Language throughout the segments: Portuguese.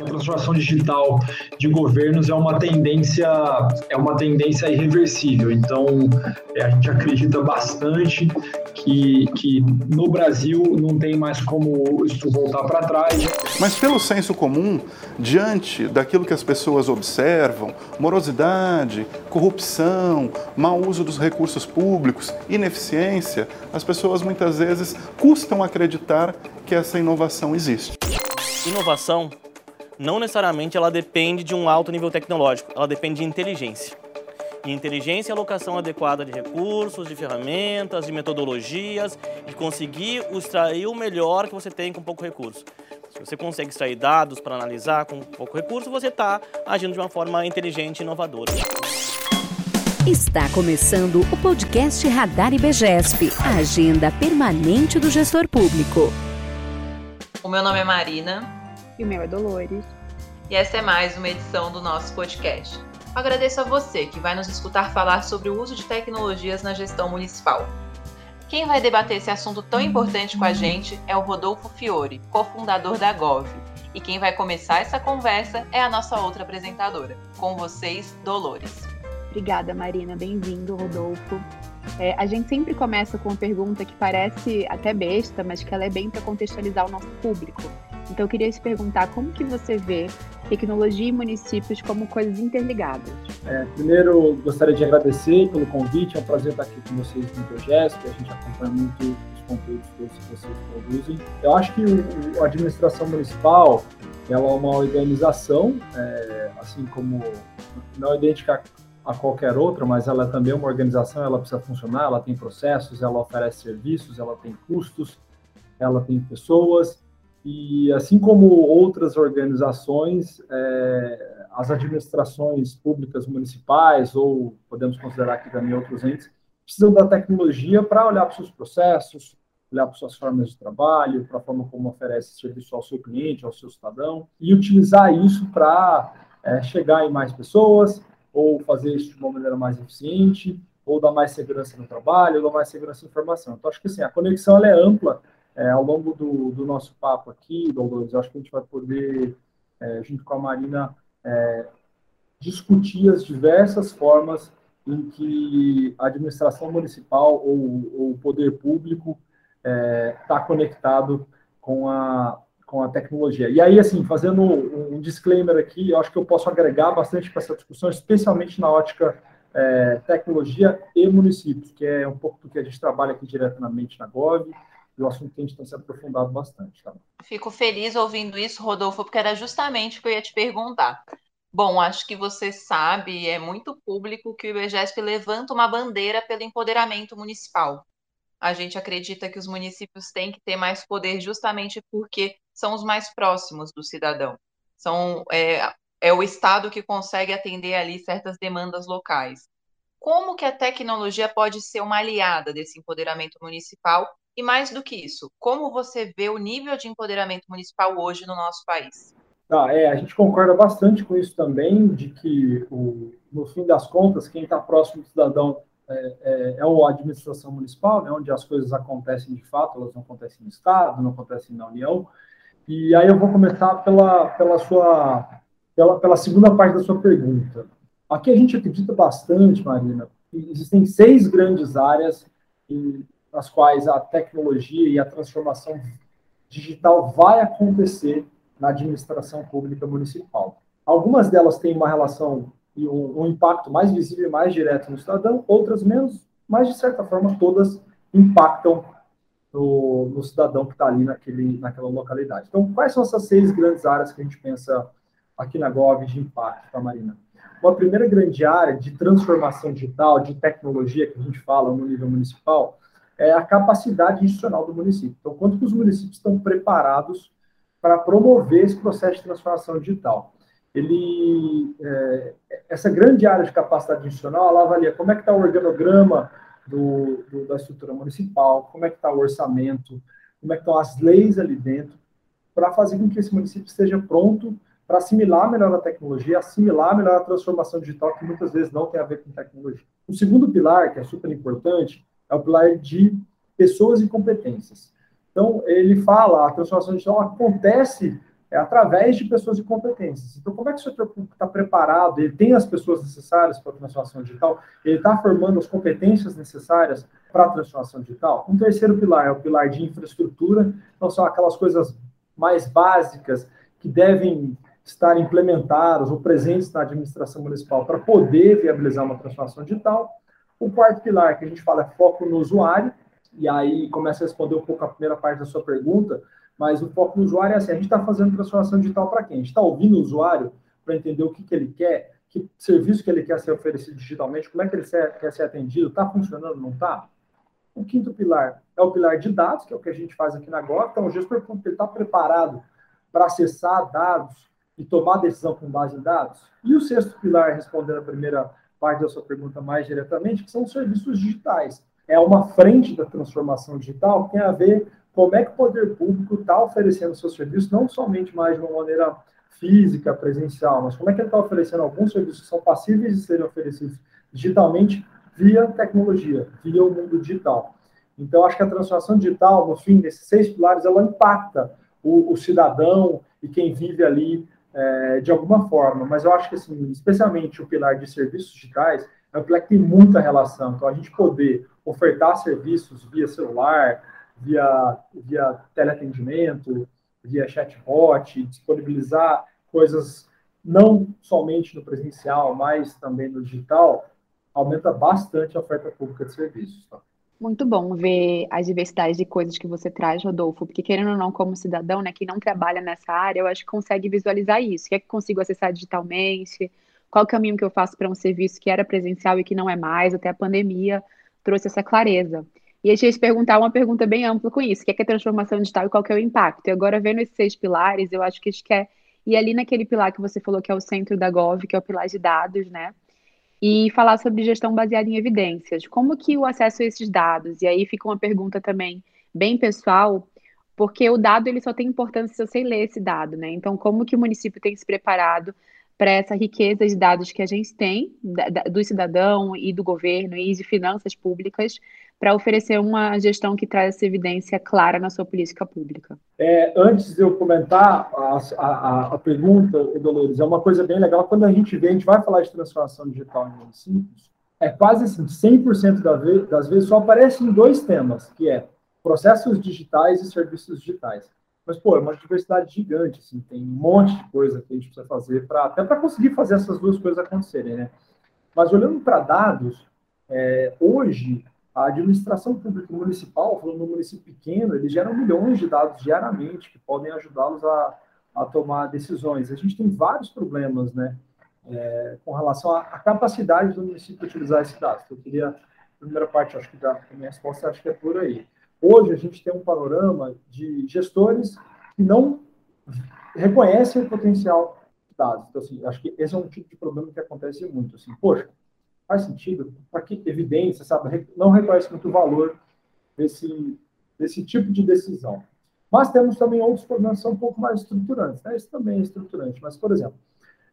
A transformação digital de governos é uma tendência é uma tendência irreversível. Então, é, a gente acredita bastante que, que no Brasil não tem mais como isso voltar para trás. Mas pelo senso comum, diante daquilo que as pessoas observam, morosidade, corrupção, mau uso dos recursos públicos, ineficiência, as pessoas muitas vezes custam acreditar que essa inovação existe. Inovação não necessariamente ela depende de um alto nível tecnológico, ela depende de inteligência. E inteligência é a alocação adequada de recursos, de ferramentas, de metodologias, de conseguir extrair o melhor que você tem com pouco recurso. Se você consegue extrair dados para analisar com pouco recurso, você está agindo de uma forma inteligente e inovadora. Está começando o podcast Radar IBGESP, a agenda permanente do gestor público. O meu nome é Marina, e o meu é Dolores. E essa é mais uma edição do nosso podcast. Agradeço a você que vai nos escutar falar sobre o uso de tecnologias na gestão municipal. Quem vai debater esse assunto tão importante com a gente é o Rodolfo Fiore, cofundador da Gov. E quem vai começar essa conversa é a nossa outra apresentadora. Com vocês, Dolores. Obrigada, Marina. Bem-vindo, Rodolfo. É, a gente sempre começa com uma pergunta que parece até besta, mas que ela é bem para contextualizar o nosso público. Então eu queria te perguntar como que você vê tecnologia e municípios como coisas interligadas. É, primeiro, gostaria de agradecer pelo convite, é um prazer estar aqui com vocês no Progesto, a gente acompanha muito os conteúdos que vocês produzem. Eu acho que a administração municipal ela é uma organização, é, assim como não é idêntica a qualquer outra, mas ela é também uma organização, ela precisa funcionar, ela tem processos, ela oferece serviços, ela tem custos, ela tem pessoas, e assim como outras organizações, é, as administrações públicas municipais, ou podemos considerar aqui também outros entes, precisam da tecnologia para olhar para os seus processos, olhar para suas formas de trabalho, para a forma como oferece serviço ao seu cliente, ao seu cidadão, e utilizar isso para é, chegar em mais pessoas, ou fazer isso de uma maneira mais eficiente, ou dar mais segurança no trabalho, ou dar mais segurança em informação. Então, acho que assim, a conexão é ampla, é, ao longo do, do, nosso papo aqui, Dolores, acho que a gente vai poder, é, junto com a Marina, é, discutir as diversas formas em que a administração municipal ou, o poder público está é, conectado com a, com a tecnologia. E aí, assim, fazendo um disclaimer aqui, eu acho que eu posso agregar bastante para essa discussão, especialmente na ótica é, tecnologia e municípios, que é um pouco do que a gente trabalha aqui diretamente na GOV, e o assunto que a gente tem se aprofundado bastante. Tá? Fico feliz ouvindo isso, Rodolfo, porque era justamente o que eu ia te perguntar. Bom, acho que você sabe, é muito público que o IBGESP levanta uma bandeira pelo empoderamento municipal. A gente acredita que os municípios têm que ter mais poder justamente porque são os mais próximos do cidadão. São, é, é o Estado que consegue atender ali certas demandas locais. Como que a tecnologia pode ser uma aliada desse empoderamento municipal e mais do que isso, como você vê o nível de empoderamento municipal hoje no nosso país? Tá, é, a gente concorda bastante com isso também, de que, o, no fim das contas, quem está próximo do cidadão é, é, é, a administração municipal, né, onde as coisas acontecem de fato, elas não acontecem no Estado, não acontecem na União. E aí eu vou começar pela, pela, sua, pela, pela segunda parte da sua pergunta. Aqui a gente acredita bastante, Marina, existem seis grandes áreas nas quais a tecnologia e a transformação digital vai acontecer na administração pública municipal. Algumas delas têm uma relação e um, impacto mais visível e mais direto no cidadão, outras menos, mas de certa forma todas impactam no, no cidadão que está ali naquele, naquela localidade. Então, quais são essas seis grandes áreas que a gente pensa aqui na Gov de impacto, tá, Marina? Uma primeira grande área de transformação digital, de tecnologia que a gente fala no nível municipal, é a capacidade institucional do município. Então, quanto que os municípios estão preparados para promover esse processo de transformação digital? Ele, é, essa grande área de capacidade institucional, ela avalia como é que está o organograma do, do, da estrutura municipal, como é que está o orçamento, como é que estão as leis ali dentro, para fazer com que esse município esteja pronto para assimilar melhor a tecnologia, assimilar melhor a transformação digital, que muitas vezes não tem a ver com tecnologia. O segundo pilar, que é super importante, é o pilar de pessoas e competências. Então, ele fala, a transformação digital acontece é através de pessoas de competências. Então, como é que o setor público está preparado? Ele tem as pessoas necessárias para a transformação digital? Ele está formando as competências necessárias para a transformação digital? Um terceiro pilar é o pilar de infraestrutura. Então, são aquelas coisas mais básicas que devem estar implementadas ou presentes na administração municipal para poder viabilizar uma transformação digital. O quarto pilar que a gente fala é foco no usuário, e aí começa a responder um pouco a primeira parte da sua pergunta, mas o foco no usuário é assim: a gente está fazendo transformação digital para quem? A gente está ouvindo o usuário para entender o que, que ele quer, que serviço que ele quer ser oferecido digitalmente, como é que ele quer ser atendido, está funcionando, não está? O quinto pilar é o pilar de dados, que é o que a gente faz aqui na Gota. Então, o gestor público está preparado para acessar dados e tomar decisão com base em dados. E o sexto pilar, respondendo a primeira parte da sua pergunta mais diretamente, que são os serviços digitais. É uma frente da transformação digital que tem a ver como é que o poder público está oferecendo seus serviços, não somente mais de uma maneira física, presencial, mas como é que ele está oferecendo alguns serviços que são passíveis de serem oferecidos digitalmente via tecnologia, via o mundo digital. Então, acho que a transformação digital, no fim, desses seis pilares, ela impacta o, o cidadão e quem vive ali é, de alguma forma. Mas eu acho que, assim, especialmente o pilar de serviços digitais, é um pilar que tem muita relação. Então, a gente poder ofertar serviços via celular, via, via teleatendimento, via chatbot, disponibilizar coisas não somente no presencial, mas também no digital, aumenta bastante a oferta pública de serviços. Tá? Muito bom ver as diversidades de coisas que você traz, Rodolfo, porque querendo ou não, como cidadão, né, que não trabalha nessa área, eu acho que consegue visualizar isso. O que é que consigo acessar digitalmente? Qual o caminho que eu faço para um serviço que era presencial e que não é mais? Até a pandemia trouxe essa clareza. E a gente perguntar uma pergunta bem ampla com isso, o que é, que é transformação digital e qual que é o impacto? E agora, vendo esses seis pilares, eu acho que a gente quer ir ali naquele pilar que você falou que é o centro da Gov, que é o pilar de dados, né? E falar sobre gestão baseada em evidências. Como que o acesso a esses dados? E aí fica uma pergunta também bem pessoal, porque o dado ele só tem importância se eu sei ler esse dado, né? Então, como que o município tem se preparado para essa riqueza de dados que a gente tem da, da, do cidadão e do governo e de finanças públicas para oferecer uma gestão que traz essa evidência clara na sua política pública. É, antes de eu comentar a, a, a pergunta, Dolores, é uma coisa bem legal, quando a gente vê, a gente vai falar de transformação digital em municípios, é quase assim, 100% da das vezes só aparecem dois temas, que é processos digitais e serviços digitais. Mas, pô, é uma diversidade gigante, assim, tem um monte de coisa que a gente precisa fazer, pra, até para conseguir fazer essas duas coisas acontecerem, né? Mas olhando para dados, é, hoje, a administração pública municipal, falando no município pequeno, eles geram milhões de dados diariamente que podem ajudá-los a, a tomar decisões. A gente tem vários problemas, né, é, com relação à, capacidade do município utilizar esses dados. Eu queria, primeira parte, acho que da minha resposta, acho que é por aí. Hoje a gente tem um panorama de gestores que não reconhecem o potencial de dados. Então, assim, acho que esse é um tipo de problema que acontece muito. Assim, poxa, faz sentido? Para que evidência, sabe? Não reconhece muito o valor desse, desse tipo de decisão. Mas temos também outros problemas que são um pouco mais estruturantes. Né? Isso também é estruturante. Mas, por exemplo,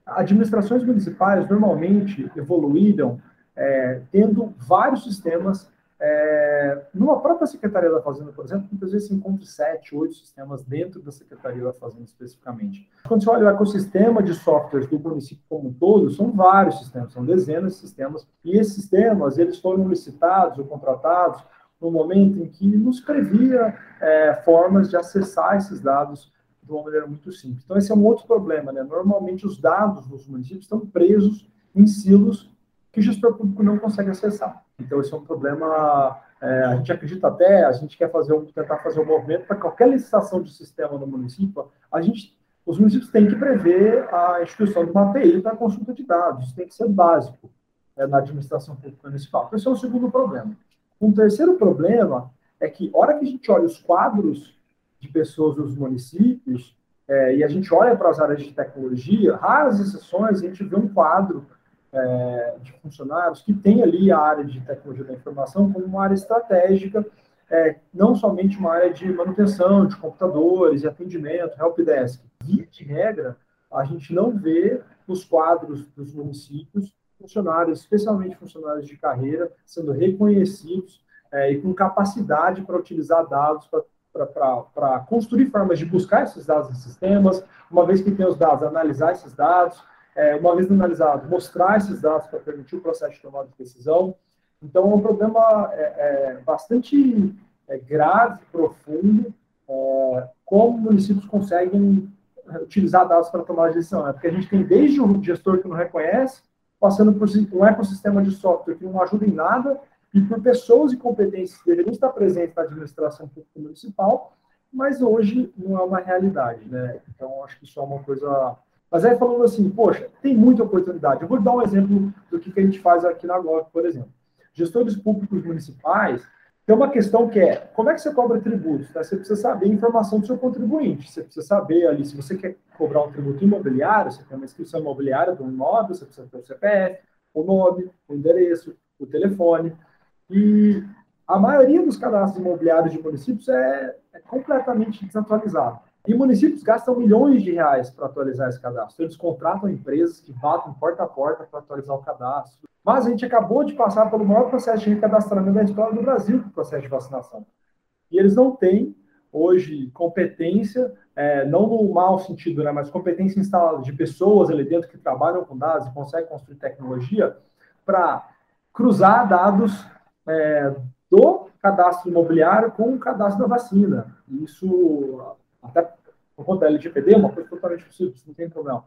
administrações municipais normalmente evoluíram é, tendo vários sistemas é, numa própria Secretaria da Fazenda, por exemplo, muitas vezes se encontra sete, oito sistemas dentro da Secretaria da Fazenda especificamente. Quando você olha o ecossistema de softwares do município como um todo, são vários sistemas, são dezenas de sistemas, e esses sistemas eles foram licitados ou contratados no momento em que nos previa é, formas de acessar esses dados de uma maneira muito simples. Então, esse é um outro problema, né? Normalmente, os dados dos municípios estão presos em silos que o gestor público não consegue acessar. Então, esse é um problema. É, a gente acredita até, a gente quer fazer um, tentar fazer um movimento para qualquer licitação de sistema no município, a gente, os municípios têm que prever a instituição de uma API para consulta de dados. Isso tem que ser básico é, na administração pública municipal. Esse é o segundo problema. Um terceiro problema é que, hora que a gente olha os quadros de pessoas dos municípios, é, e a gente olha para as áreas de tecnologia, raras exceções, a gente vê um quadro é, de funcionários que tem ali a área de tecnologia da informação como uma área estratégica, é, não somente uma área de manutenção de computadores e atendimento, helpdesk. Via de regra, a gente não vê nos quadros dos municípios funcionários, especialmente funcionários de carreira, sendo reconhecidos é, e com capacidade para utilizar dados para construir formas de buscar esses dados em sistemas, uma vez que tem os dados, analisar esses dados, é, uma vez analisados, mostrar esses dados para permitir o processo de tomada de decisão. Então, é um problema é, é, bastante é, grave, profundo, é, como municípios conseguem utilizar dados para tomar de decisão. Né? Porque a gente tem desde o gestor que não reconhece, passando por um ecossistema de software que não ajuda em nada, e por pessoas e competências que deveriam estar presentes na administração pública municipal, mas hoje não é uma realidade, né? Então, acho que isso é uma coisa... Mas aí falando assim, poxa, tem muita oportunidade. Eu vou dar um exemplo do que, a gente faz aqui na GOV, por exemplo. Gestores públicos municipais, tem uma questão que é, como é que você cobra tributos? Né? Você precisa saber a informação do seu contribuinte, você precisa saber ali, se você quer cobrar um tributo imobiliário, você tem uma inscrição imobiliária do imóvel, você precisa ter o CPF, o nome, o endereço, o telefone, e a maioria dos cadastros imobiliários de municípios é, é completamente desatualizado. E municípios gastam milhões de reais para atualizar esse cadastro. Eles contratam empresas que batem porta a porta para atualizar o cadastro. Mas a gente acabou de passar pelo maior processo de recadastramento da história do Brasil, que é o processo de vacinação. E eles não têm, hoje, competência, é, não no mau sentido, né, mas competência instalada de pessoas ali dentro que trabalham com dados e conseguem construir tecnologia para cruzar dados é, do cadastro imobiliário com o cadastro da vacina. Isso, até por conta da LGPD, é uma coisa totalmente possível, não tem problema.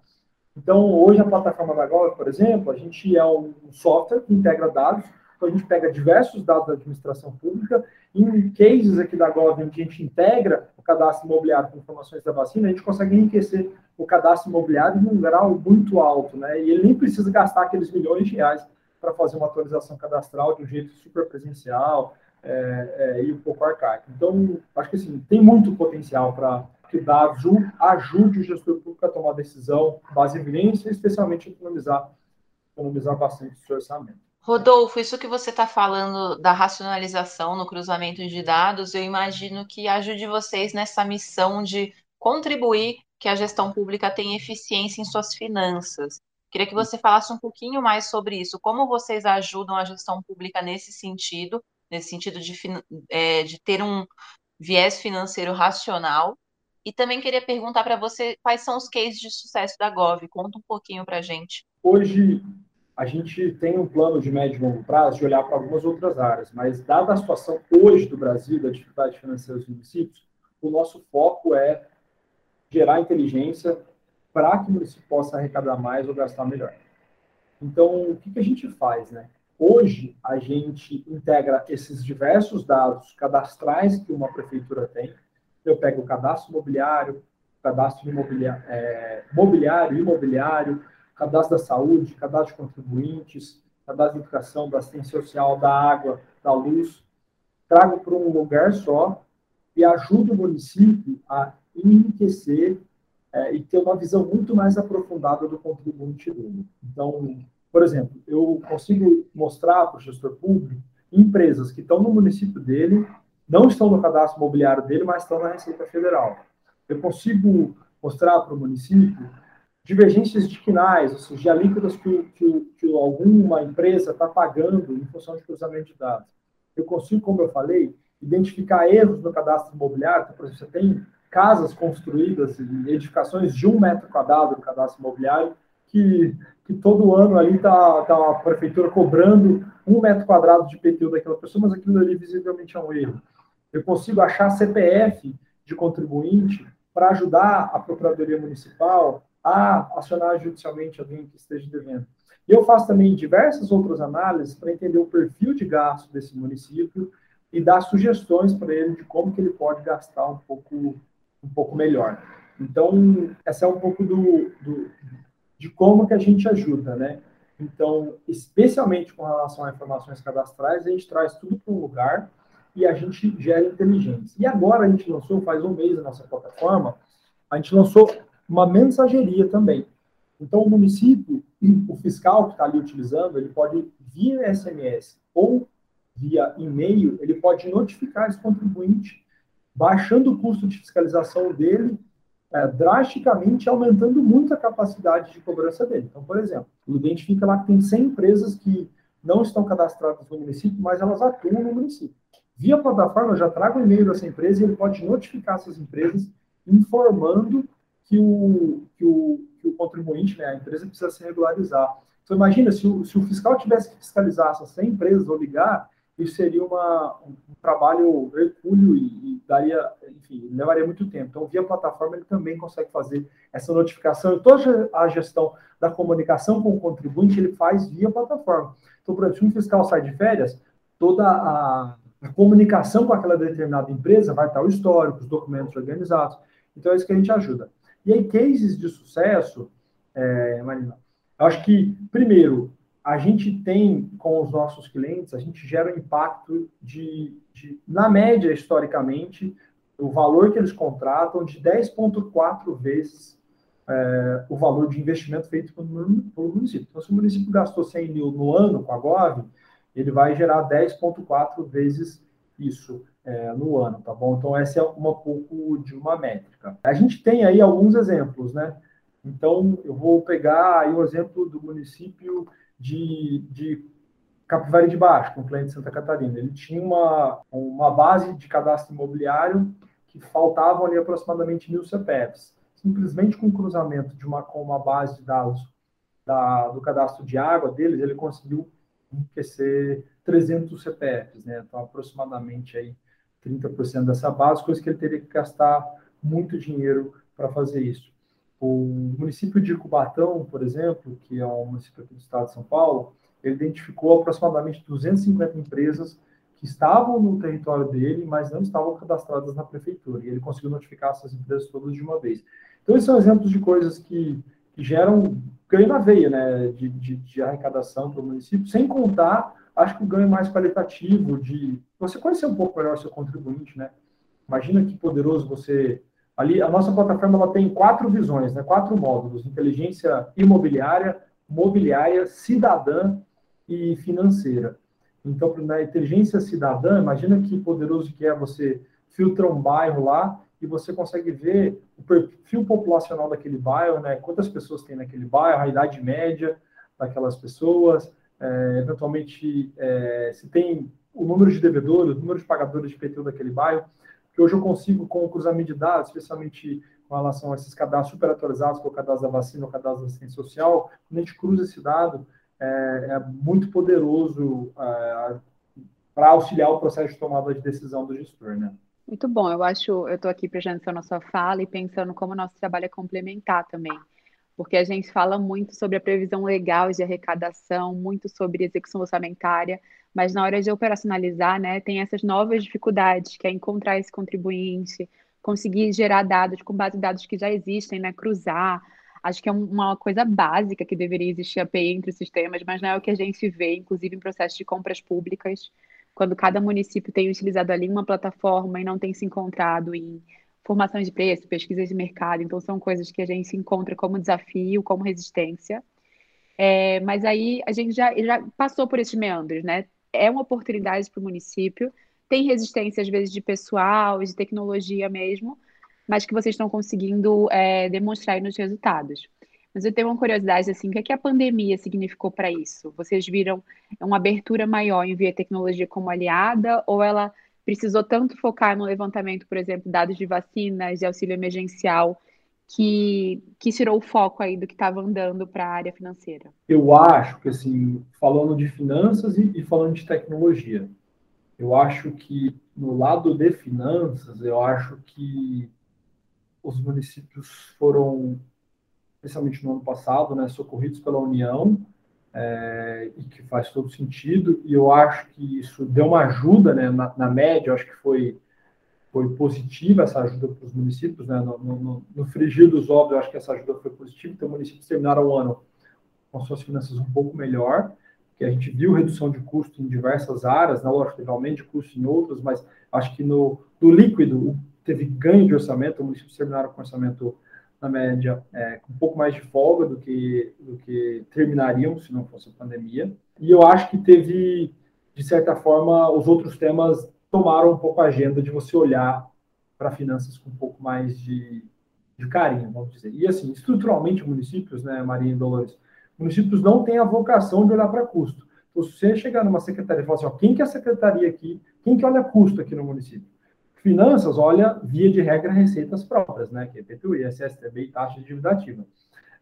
Então, hoje a plataforma da Gov, por exemplo, a gente é um software que integra dados, então a gente pega diversos dados da administração pública, em cases aqui da Gov, que a gente integra o cadastro imobiliário com informações da vacina, a gente consegue enriquecer o cadastro imobiliário em um grau muito alto, né? E ele nem precisa gastar aqueles milhões de reais para fazer uma atualização cadastral de um jeito super presencial é, é, e um pouco arcaico. Então, acho que assim, tem muito potencial para que o ajude o gestor público a tomar decisão base em evidência, especialmente economizar, economizar bastante o seu orçamento. Rodolfo, isso que você está falando da racionalização no cruzamento de dados, eu imagino que ajude vocês nessa missão de contribuir que a gestão pública tenha eficiência em suas finanças. Queria que você falasse um pouquinho mais sobre isso. Como vocês ajudam a gestão pública nesse sentido, nesse sentido de, é, de ter um viés financeiro racional? E também queria perguntar para você quais são os cases de sucesso da Gov. Conta um pouquinho para a gente. Hoje, a gente tem um plano de médio e longo prazo de olhar para algumas outras áreas, mas dada a situação hoje do Brasil, da dificuldade financeira dos municípios, o nosso foco é gerar inteligência para que o município possa arrecadar mais ou gastar melhor. Então, o que, que a gente faz, né? Hoje, a gente integra esses diversos dados cadastrais que uma prefeitura tem. Eu pego o cadastro imobiliário, cadastro imobiliário, é, mobiliário, imobiliário, cadastro da saúde, cadastro de contribuintes, cadastro de educação, da assistência social, da água, da luz, trago para um lugar só e ajudo o município a enriquecer é, e ter uma visão muito mais aprofundada do contribuinte dele. Então, por exemplo, eu consigo mostrar para o gestor público empresas que estão no município dele, não estão no cadastro imobiliário dele, mas estão na Receita Federal. Eu consigo mostrar para o município divergências de quinais, ou seja, alíquotas que, que, que alguma empresa está pagando em função de cruzamento de dados. Eu consigo, como eu falei, identificar erros no cadastro imobiliário, então, por exemplo, você tem casas construídas, edificações de um metro quadrado no cadastro imobiliário, que, que todo ano ali está tá a prefeitura cobrando um metro quadrado de PTU daquela pessoa, mas aquilo ali visivelmente é um erro. Eu consigo achar CPF de contribuinte para ajudar a Procuradoria Municipal a acionar judicialmente alguém que esteja devendo. E eu faço também diversas outras análises para entender o perfil de gasto desse município e dar sugestões para ele de como que ele pode gastar um pouco um pouco melhor. Então, essa é um pouco do, do, de como que a gente ajuda, né? Então, especialmente com relação a informações cadastrais, a gente traz tudo para um lugar e a gente gera inteligência. E agora a gente lançou, faz um mês a nossa plataforma, a gente lançou uma mensageria também. Então, o município, o fiscal que está ali utilizando, ele pode, via SMS ou via e-mail, ele pode notificar esse contribuinte baixando o custo de fiscalização dele é, drasticamente, aumentando muito a capacidade de cobrança dele. Então, por exemplo, identifica lá que tem 100 empresas que não estão cadastradas no município, mas elas atuam no município. Via plataforma, eu já trago o e-mail dessa empresa e ele pode notificar essas empresas informando que o, que o, que o contribuinte, né, a empresa precisa se regularizar. Então, imagina, se o, se o fiscal tivesse que fiscalizar essas 100 empresas ou ligar, isso seria uma, um, trabalho hercúleo e, e, daria, enfim, levaria muito tempo. Então, via plataforma, ele também consegue fazer essa notificação e toda a gestão da comunicação com o contribuinte, ele faz via plataforma. Então, por exemplo, se um fiscal sai de férias, toda a, a comunicação com aquela determinada empresa vai estar o histórico, os documentos organizados. Então, é isso que a gente ajuda. E aí, cases de sucesso, é, Marina, acho que, primeiro, a gente tem com os nossos clientes, a gente gera um impacto de, de na média, historicamente, o valor que eles contratam de 10,4 vezes é, o valor de investimento feito pelo, município. Então, se o município gastou 100 mil no ano com a GOV, ele vai gerar 10,4 vezes isso é, no ano, tá bom? Então, essa é uma pouco de uma métrica. A gente tem aí alguns exemplos, né? Então, eu vou pegar aí o exemplo do município de, de Capivari de Baixo, com o cliente de Santa Catarina. Ele tinha uma, uma base de cadastro imobiliário que faltavam ali aproximadamente mil CPFs. Simplesmente com o cruzamento de uma, com uma base de dados da, do cadastro de água deles, ele conseguiu enriquecer 300 CPFs, né? Então, aproximadamente aí 30% dessa base, coisa que ele teria que gastar muito dinheiro para fazer isso. O município de Cubatão, por exemplo, que é um município do estado de São Paulo, ele identificou aproximadamente 250 empresas que estavam no território dele, mas não estavam cadastradas na prefeitura. E ele conseguiu notificar essas empresas todas de uma vez. Então, esses são exemplos de coisas que, que geram ganho na veia né, de, de, de arrecadação para o município, sem contar, acho que o ganho mais qualitativo de você conhecer um pouco melhor o seu contribuinte. Né? Imagina que poderoso você Ali, a nossa plataforma ela tem quatro visões, né? quatro módulos: inteligência imobiliária, mobiliária, cidadã e financeira. Então, na inteligência cidadã, imagina que poderoso que é você filtrar um bairro lá e você consegue ver o perfil populacional daquele bairro, né? Quantas pessoas tem naquele bairro, a idade média daquelas pessoas, é, eventualmente é, se tem o número de devedores, o número de pagadores de PTU daquele bairro que hoje eu consigo, com o cruzamento de dados, especialmente com relação a esses cadastros super atualizados, que é o cadastro da vacina, o cadastro da assistência social, quando a gente cruza esse dado, é, é muito poderoso é, para auxiliar o processo de tomada de decisão do gestor, né? Muito bom, eu acho, eu estou aqui prestando atenção na sua fala e pensando como o nosso trabalho é complementar também, porque a gente fala muito sobre a previsão legal de arrecadação, muito sobre execução orçamentária, mas na hora de operacionalizar, né, tem essas novas dificuldades, que é encontrar esse contribuinte, conseguir gerar dados com base em dados que já existem, né, cruzar. Acho que é uma coisa básica que deveria existir API entre os sistemas, mas não é o que a gente vê, inclusive em processos de compras públicas, quando cada município tem utilizado ali uma plataforma e não tem se encontrado em formação de preço, pesquisas de mercado. Então, são coisas que a gente encontra como desafio, como resistência. É, mas aí a gente já, já passou por esses meandros, né? É uma oportunidade para o município. Tem resistência, às vezes, de pessoal, de tecnologia mesmo, mas que vocês estão conseguindo é, demonstrar nos resultados. Mas eu tenho uma curiosidade, assim, o que, é que a pandemia significou para isso? Vocês viram uma abertura maior em ver a tecnologia como aliada, ou ela precisou tanto focar no levantamento, por exemplo, dados de vacinas, de auxílio emergencial, que, que tirou o foco aí do que estava andando para a área financeira? Eu acho que, assim, falando de finanças e, e, falando de tecnologia, eu acho que no lado de finanças, eu acho que os municípios foram, especialmente no ano passado, né, socorridos pela União, é, e que faz todo sentido, e eu acho que isso deu uma ajuda, né, na, na média, acho que foi foi positiva essa ajuda para os municípios, né? No, no, no frigir dos ovos, eu acho que essa ajuda foi positiva, então municípios terminaram o ano com suas finanças um pouco melhor, que a gente viu redução de custo em diversas áreas, não lógico, teve aumento de custo em outras, mas acho que no, no líquido teve ganho de orçamento, os municípios terminaram com orçamento na média é, com um pouco mais de folga do que, do que terminariam se não fosse a pandemia. E eu acho que teve, de certa forma, os outros temas tomaram um pouco a agenda de você olhar para finanças com um pouco mais de, de carinho, vamos dizer. E assim, estruturalmente, municípios, né, Maria e Dolores, municípios não têm a vocação de olhar para custo. Então, se você chegar numa secretaria e falar assim, ó, quem que é a secretaria aqui, quem que olha custo aqui no município? Finanças olha, via de regra, receitas próprias, né? Que é PTU, ISS, TB e taxa de dívida ativa.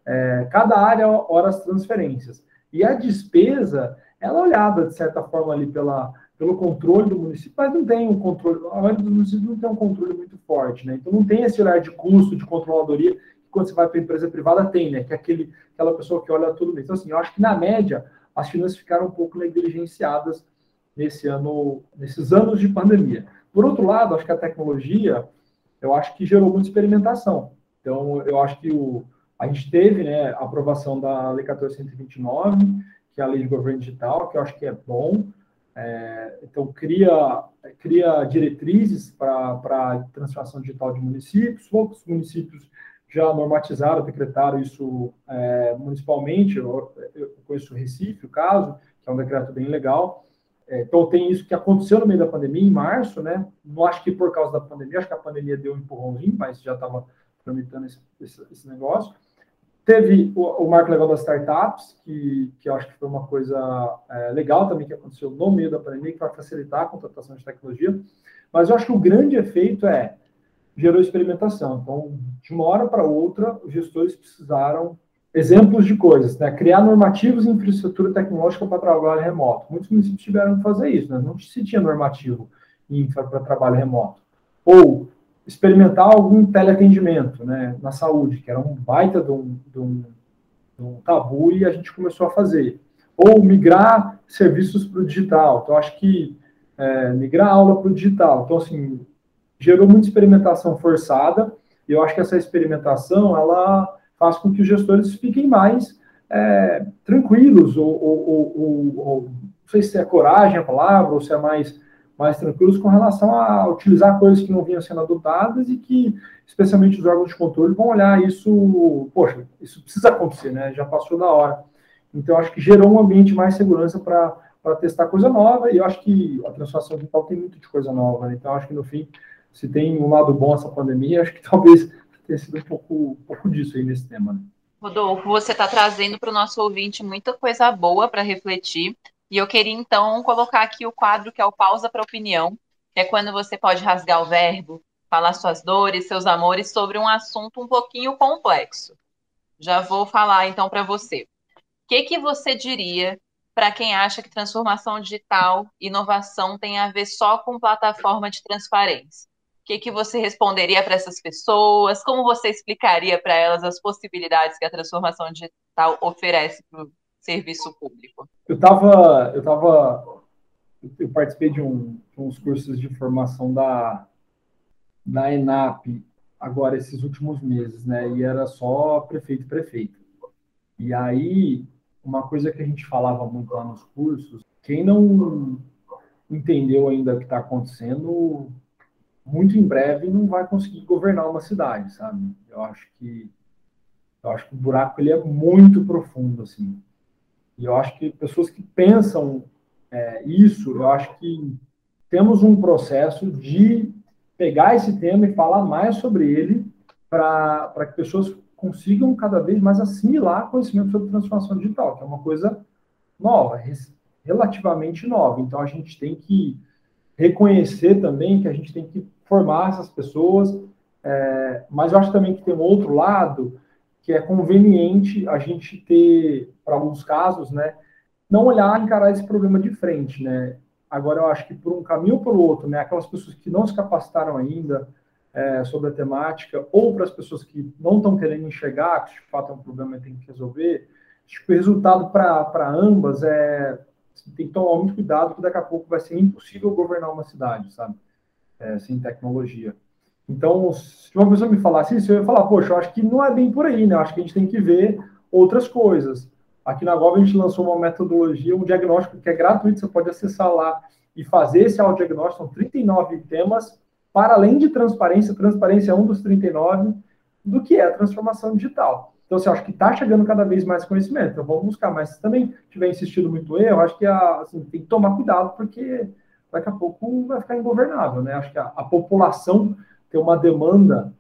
É, cada área ora as transferências. E a despesa, ela é olhada, de certa forma, ali pela, pelo controle do município, mas não tem um controle, a maioria dos municípios não tem um controle muito forte, né? Então não tem esse olhar de custo, de controladoria, que quando você vai para a empresa privada tem, né? Que é aquele, aquela pessoa que olha tudo. Então, assim, eu acho que na média as finanças ficaram um pouco negligenciadas nesse ano, nesses anos de pandemia. Por outro lado, acho que a tecnologia, eu acho que gerou muita experimentação. Então, eu acho que o, a gente teve né, a aprovação da Lei 1429, que é a Lei de Governo Digital, que eu acho que é bom. É, então, cria, cria diretrizes para a transformação digital de municípios. Poucos municípios já normatizaram, decretaram isso é, municipalmente. Eu, eu conheço o Recife, o caso, que é um decreto bem legal. É, então, tem isso que aconteceu no meio da pandemia, em março, né? Não acho que por causa da pandemia, acho que a pandemia deu um empurrãozinho, mas já estava tramitando esse, esse, esse, negócio. Teve o, o, marco legal das startups, que, que eu acho que foi uma coisa é, legal também que aconteceu no meio da pandemia, que vai facilitar a contratação de tecnologia. Mas eu acho que o grande efeito é gerou experimentação. Então, de uma hora para outra, os gestores precisaram exemplos de coisas, né? Criar normativos e infraestrutura tecnológica para trabalho remoto. Muitos municípios tiveram que fazer isso, né? Não se tinha normativo para trabalho remoto. Ou experimentar algum teleatendimento, né? Na saúde, que era um baita de um, de um, de um tabu e a gente começou a fazer. Ou migrar serviços para o digital. Então, acho que é, migrar aula para o digital. Então, assim, gerou muita experimentação forçada, e eu acho que essa experimentação, ela faz com que os gestores fiquem mais é, tranquilos, ou, ou, ou, ou, não sei se é coragem a palavra, ou se é mais, mais tranquilos com relação a utilizar coisas que não vinham sendo adotadas e que, especialmente os órgãos de controle, vão olhar isso, poxa, isso precisa acontecer, né? Já passou da hora. Então, acho que gerou um ambiente mais segurança para testar coisa nova, e eu acho que a transformação digital tem muito de coisa nova, né? Então, acho que no fim se tem um lado bom essa pandemia, acho que talvez tenha sido um pouco, um pouco disso aí nesse tema. Né? Rodolfo, você está trazendo para o nosso ouvinte muita coisa boa para refletir. E eu queria então colocar aqui o quadro que é o pausa para opinião, que é quando você pode rasgar o verbo, falar suas dores, seus amores sobre um assunto um pouquinho complexo. Já vou falar então para você. O que, que você diria para quem acha que transformação digital, inovação tem a ver só com plataforma de transparência? O que, que você responderia para essas pessoas? Como você explicaria para elas as possibilidades que a transformação digital oferece serviço público? Eu estava, eu tava, eu participei de, um, de uns cursos de formação da da ENAP agora esses últimos meses, né? E era só prefeito prefeito. E aí uma coisa que a gente falava muito lá nos cursos, quem não entendeu ainda o que está acontecendo muito em breve não vai conseguir governar uma cidade, sabe? Eu acho que eu acho que o buraco ele é muito profundo assim. E eu acho que pessoas que pensam é, isso, eu acho que temos um processo de pegar esse tema e falar mais sobre ele para que pessoas consigam cada vez mais assimilar conhecimento sobre transformação digital, que é uma coisa nova, relativamente nova. Então a gente tem que reconhecer também que a gente tem que formar essas pessoas, é, mas eu acho também que tem um outro lado que é conveniente a gente ter, para alguns casos, né, não olhar encarar esse problema de frente, né. Agora eu acho que por um caminho ou pelo outro, né, aquelas pessoas que não se capacitaram ainda é, sobre a temática, ou para as pessoas que não estão querendo enxergar que de fato é um problema e tem que resolver, que o resultado para ambas é tem que tomar muito cuidado, que daqui a pouco vai ser impossível governar uma cidade, sabe? É, sem tecnologia. Então, se uma pessoa me falasse isso, eu ia falar, poxa, eu acho que não é bem por aí, né? Eu acho que a gente tem que ver outras coisas. Aqui na Gov a gente lançou uma metodologia, um diagnóstico que é gratuito, você pode acessar lá e fazer esse audiodiagnóstico, são 39 temas, para além de transparência, transparência é um dos 39, do que é a transformação digital. Então, assim, eu acho que está chegando cada vez mais conhecimento. Então, vamos buscar. Mas se também tiver insistido muito eu acho que assim, tem que tomar cuidado, porque daqui a pouco vai ficar ingovernável, né? Acho que a, a população tem uma demanda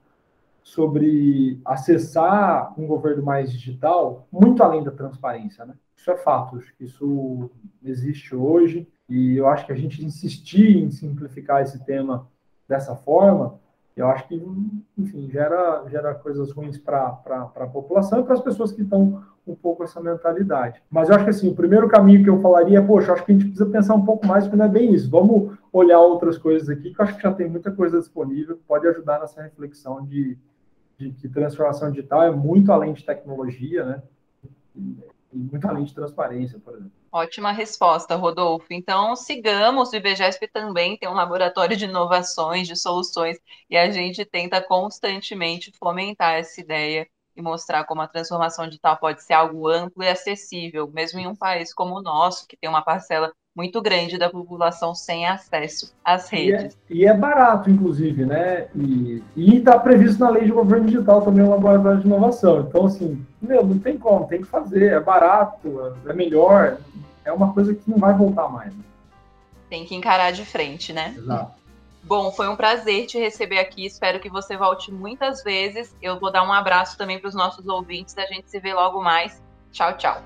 sobre acessar um governo mais digital, muito além da transparência, né? Isso é fato, isso existe hoje e eu acho que a gente insistir em simplificar esse tema dessa forma, eu acho que, enfim, gera, gera coisas ruins para a população e para as pessoas que estão um pouco essa mentalidade. Mas eu acho que assim, o primeiro caminho que eu falaria é, poxa, acho que a gente precisa pensar um pouco mais, porque não é bem isso. Vamos olhar outras coisas aqui, que eu acho que já tem muita coisa disponível, que pode ajudar nessa reflexão de, de que transformação digital é muito além de tecnologia, né? E muito além de transparência, por exemplo. Ótima resposta, Rodolfo. Então, sigamos, o IBGESP também tem um laboratório de inovações, de soluções, e a gente tenta constantemente fomentar essa ideia e mostrar como a transformação digital pode ser algo amplo e acessível, mesmo em um país como o nosso, que tem uma parcela muito grande da população sem acesso às redes. E é, e é barato, inclusive, né? E está previsto na lei de governo digital também um laboratório de inovação. Então, assim, meu, não tem como, tem que fazer. É barato, é melhor. É uma coisa que não vai voltar mais. Né? Tem que encarar de frente, né? Exato. Bom, foi um prazer te receber aqui. Espero que você volte muitas vezes. Eu vou dar um abraço também para os nossos ouvintes. A gente se vê logo mais. Tchau, tchau.